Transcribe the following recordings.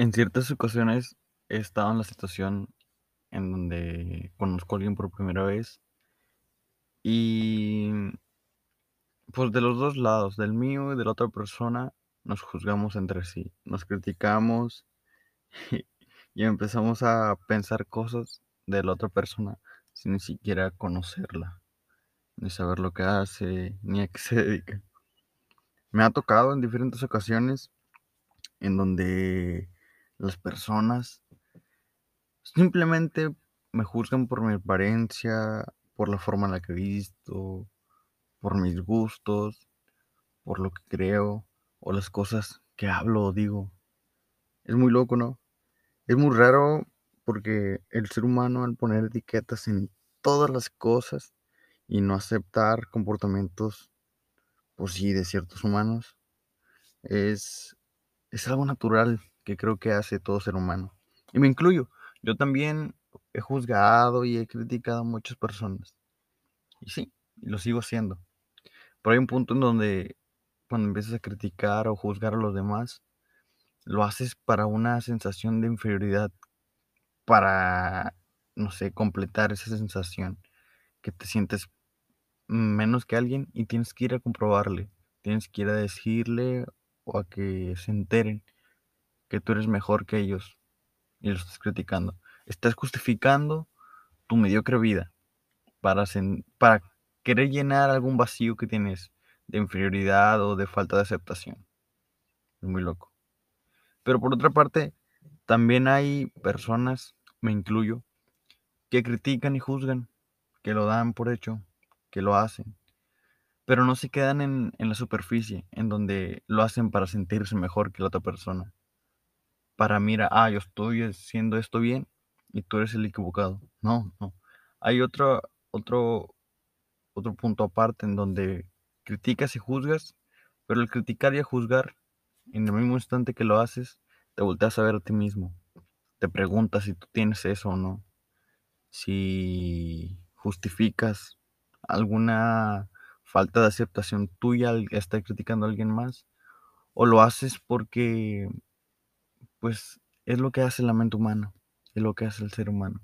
En ciertas ocasiones he estado en la situación en donde conozco a alguien por primera vez y pues de los dos lados, del mío y de la otra persona, nos juzgamos entre sí, nos criticamos y empezamos a pensar cosas de la otra persona sin ni siquiera conocerla, ni saber lo que hace, ni a qué se dedica. Me ha tocado en diferentes ocasiones en donde las personas simplemente me juzgan por mi apariencia, por la forma en la que he visto, por mis gustos, por lo que creo o las cosas que hablo o digo. Es muy loco, ¿no? Es muy raro porque el ser humano al poner etiquetas en todas las cosas y no aceptar comportamientos, pues sí, de ciertos humanos, es, es algo natural que creo que hace todo ser humano. Y me incluyo. Yo también he juzgado y he criticado a muchas personas. Y sí, lo sigo haciendo. Pero hay un punto en donde cuando empiezas a criticar o juzgar a los demás, lo haces para una sensación de inferioridad, para, no sé, completar esa sensación, que te sientes menos que alguien y tienes que ir a comprobarle, tienes que ir a decirle o a que se enteren que tú eres mejor que ellos y los estás criticando. Estás justificando tu mediocre vida para, querer llenar algún vacío que tienes de inferioridad o de falta de aceptación. Es muy loco. Pero por otra parte, también hay personas, me incluyo, que critican y juzgan, que lo dan por hecho, que lo hacen, pero no se quedan en la superficie, en donde lo hacen para sentirse mejor que la otra persona. Para mira, ah, yo estoy haciendo esto bien y tú eres el equivocado. No, no. Hay otro, otro, otro punto aparte en donde criticas y juzgas, pero el criticar y juzgar, en el mismo instante que lo haces, te volteas a ver a ti mismo. Te preguntas si tú tienes eso o no. Si justificas alguna falta de aceptación tuya al estar criticando a alguien más, o lo haces porque, pues, es lo que hace la mente humana, es lo que hace el ser humano.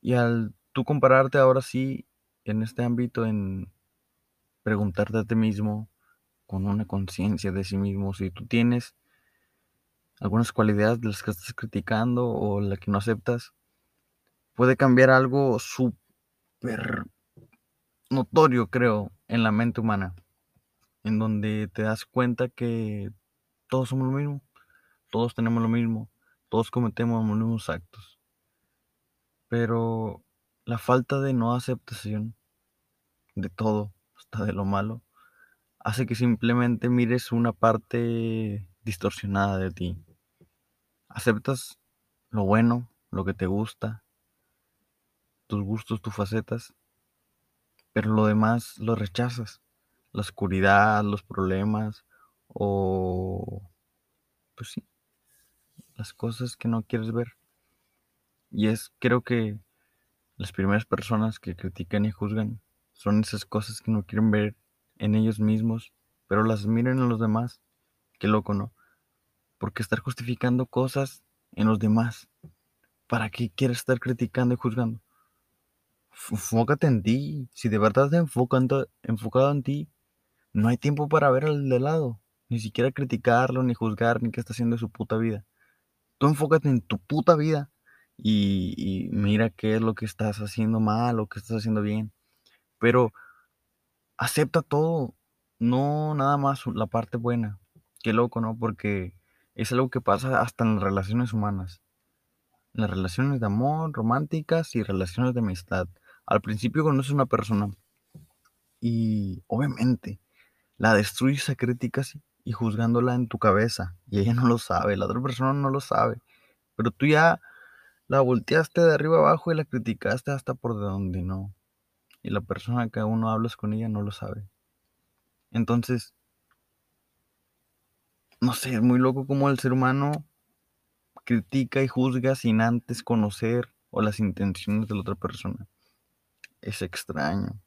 Y al tú compararte ahora sí en este ámbito, en preguntarte a ti mismo, con una conciencia de sí mismo, si tú tienes algunas cualidades de las que estás criticando o la que no aceptas, puede cambiar algo súper notorio, creo, en la mente humana, en donde te das cuenta que todos somos lo mismo, todos tenemos lo mismo, todos cometemos los mismos actos. Pero la falta de no aceptación de todo, hasta de lo malo, hace que simplemente mires una parte distorsionada de ti. Aceptas lo bueno, lo que te gusta, tus gustos, tus facetas, pero lo demás lo rechazas. La oscuridad, los problemas o, pues sí, las cosas que no quieres ver. Y es, creo que las primeras personas que critican y juzgan son esas cosas que no quieren ver en ellos mismos, pero las miran en los demás. Qué loco, ¿no? Porque estar justificando cosas en los demás. ¿Para qué quieres estar criticando y juzgando? Enfócate en ti. Si de verdad te enfocando, enfocado en ti, no hay tiempo para ver al de lado. Ni siquiera criticarlo, ni juzgar, ni qué está haciendo su puta vida. Tú enfócate en tu puta vida y, mira qué es lo que estás haciendo mal o qué estás haciendo bien. Pero acepta todo, no nada más la parte buena. Qué loco, ¿no? Porque es algo que pasa hasta en las relaciones humanas. En las relaciones de amor, románticas y relaciones de amistad. Al principio conoces una persona y obviamente la destruyes a críticas y juzgándola en tu cabeza. Y ella no lo sabe, la otra persona no lo sabe. Pero tú ya la volteaste de arriba abajo y la criticaste hasta por donde no. Y la persona que uno hablas con ella no lo sabe. Entonces, no sé, es muy loco como el ser humano critica y juzga sin antes conocer o las intenciones de la otra persona. Es extraño.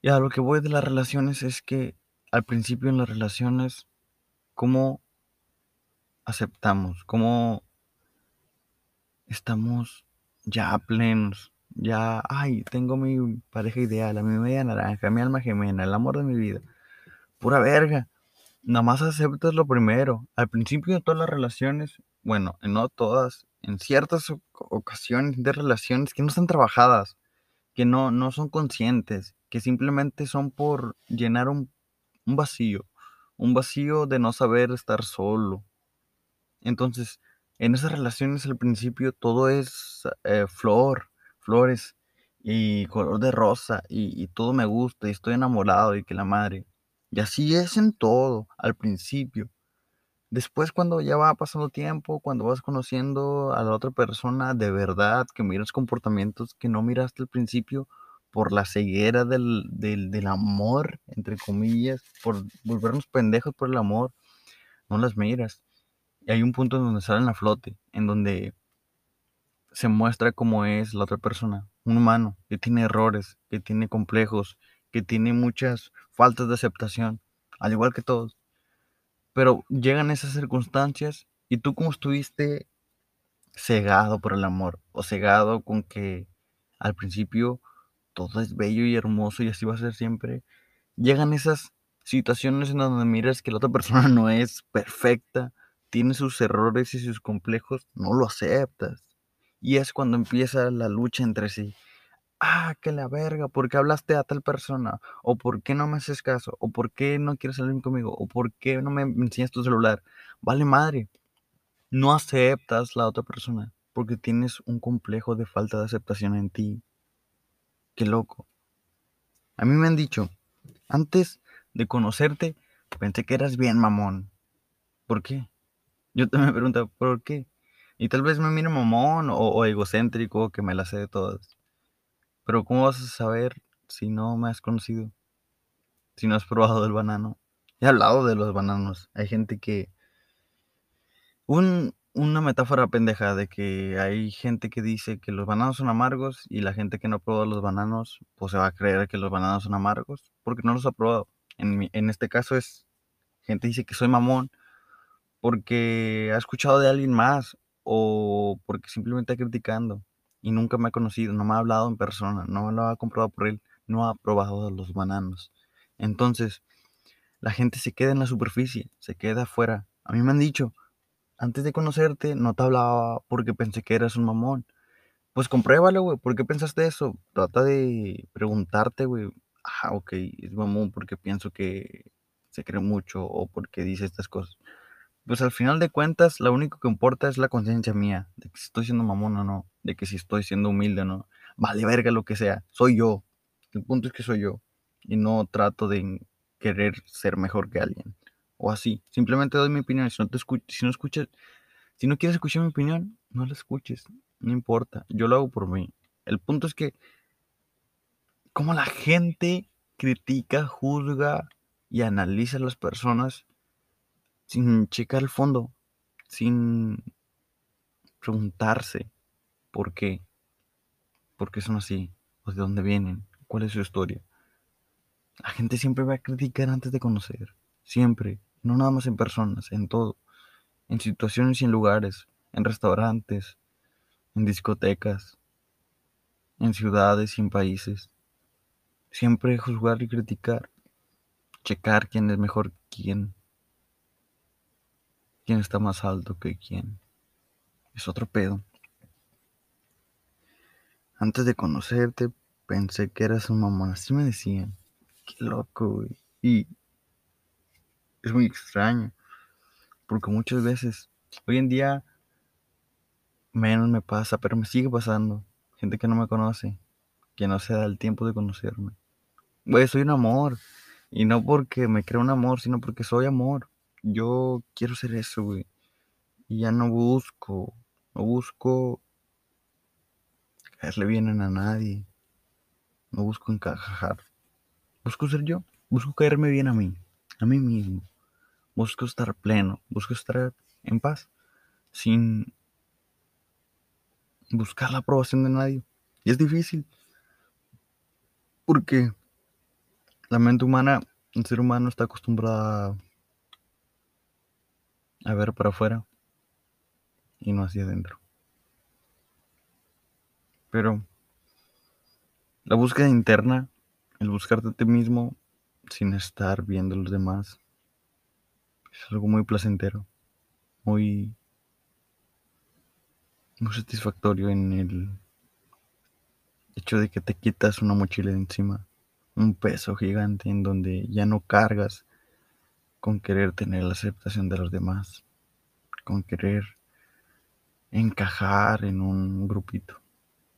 Y a lo que voy de las relaciones es que al principio en las relaciones, como aceptamos, cómo estamos ya plenos, ya, ay, tengo mi pareja ideal, a mi media naranja, mi alma gemena, el amor de mi vida. Pura verga. Nada más aceptas lo primero. Al principio de todas las relaciones, bueno, no todas, en ciertas ocasiones de relaciones que no están trabajadas, que no, no son conscientes, que simplemente son por llenar un, un vacío, un vacío de no saber estar solo. Entonces, en esas relaciones al principio todo es eh, flor, flores y color de rosa y, y todo me gusta y estoy enamorado y que la madre. Y así es en todo, al principio. Después cuando ya va pasando tiempo, cuando vas conociendo a la otra persona de verdad, que miras comportamientos que no miraste al principio por la ceguera del, del, del amor, entre comillas, por volvernos pendejos por el amor, no las miras. Y hay un punto en donde salen a flote, en donde se muestra cómo es la otra persona, un humano que tiene errores, que tiene complejos, que tiene muchas faltas de aceptación, al igual que todos. Pero llegan esas circunstancias y tú como estuviste cegado por el amor o cegado con que al principio todo es bello y hermoso y así va a ser siempre, llegan esas situaciones en donde miras que la otra persona no es perfecta, tiene sus errores y sus complejos, no lo aceptas. Y es cuando empieza la lucha entre sí. Ah, que la verga, ¿por qué hablaste a tal persona? ¿O por qué no me haces caso? ¿O por qué no quieres salir conmigo? ¿O por qué no me enseñas tu celular? Vale madre, no aceptas la otra persona porque tienes un complejo de falta de aceptación en ti. Qué loco. A mí me han dicho, antes de conocerte, pensé que eras bien mamón. ¿Por qué? Yo también me pregunto, ¿por qué? Y tal vez me mire mamón o, o egocéntrico, que me la sé de todas. Pero ¿cómo vas a saber si no me has conocido? Si no has probado el banano. He hablado de los bananos. Hay gente que... Un, una metáfora pendeja de que hay gente que dice que los bananos son amargos y la gente que no ha probado los bananos, pues se va a creer que los bananos son amargos porque no los ha probado. En, en este caso es... Gente dice que soy mamón porque ha escuchado de alguien más o porque simplemente está criticando y nunca me ha conocido, no me ha hablado en persona, no lo ha comprobado por él, no ha probado los bananos. Entonces, la gente se queda en la superficie, se queda afuera. A mí me han dicho, antes de conocerte no te hablaba porque pensé que eras un mamón. Pues compruébalo, güey, ¿por qué pensaste eso? Trata de preguntarte, güey, ah, ok, es mamón porque pienso que se cree mucho o porque dice estas cosas. Pues al final de cuentas, lo único que importa es la conciencia mía, de que si estoy siendo mamón o no, de que si estoy siendo humilde o no. Vale, verga lo que sea, soy yo. El punto es que soy yo. Y no trato de querer ser mejor que alguien. O así. Simplemente doy mi opinión. Si no, te escu- si no escuchas, si no quieres escuchar mi opinión, no la escuches. No importa. Yo lo hago por mí. El punto es que, como la gente critica, juzga y analiza a las personas sin checar el fondo, sin preguntarse por qué, por qué son así, o de dónde vienen, cuál es su historia. La gente siempre va a criticar antes de conocer, siempre, no nada más en personas, en todo, en situaciones y en lugares, en restaurantes, en discotecas, en ciudades y en países. Siempre juzgar y criticar, checar quién es mejor que quién, quién está más alto que quién. Es otro pedo. Antes de conocerte, pensé que eras un mamón. Así me decían. Qué loco, güey. Y es muy extraño. Porque muchas veces, hoy en día, menos me pasa, pero me sigue pasando. Gente que no me conoce, que no se da el tiempo de conocerme. Güey, soy un amor. Y no porque me creo un amor, sino porque soy amor. Yo quiero ser eso, güey. Y ya no busco, no busco caerle bien a nadie. No busco encajar. Busco ser yo. Busco caerme bien a mí. A mí mismo. Busco estar pleno. Busco estar en paz. Sin buscar la aprobación de nadie. Y es difícil. Porque la mente humana, el ser humano está acostumbrada a ver para afuera. y no hacia adentro. Pero la búsqueda interna, el buscarte a ti mismo sin estar viendo a los demás, es algo muy placentero, muy, muy satisfactorio en el hecho de que te quitas una mochila de encima, un peso gigante en donde ya no cargas con querer tener la aceptación de los demás, con querer encajar en un grupito.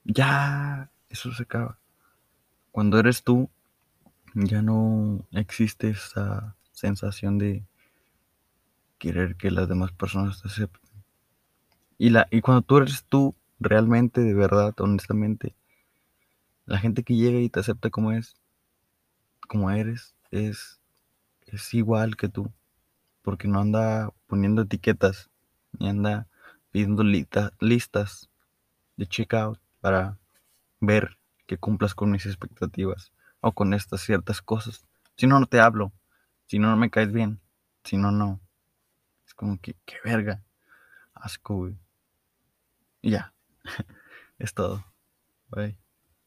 Ya, eso se acaba. Cuando eres tú, ya no existe esa sensación de querer que las demás personas te acepten. Y, la, y cuando tú eres tú, realmente, de verdad, honestamente, la gente que llega y te acepta como es, como eres, es, es igual que tú. Porque no anda poniendo etiquetas, ni anda pidiendo listas de checkout para ver que cumplas con mis expectativas o con estas ciertas cosas. Si no, no te hablo. Si no, no me caes bien. Si no, no. Es como que, qué verga. Asco. Y ya. es todo.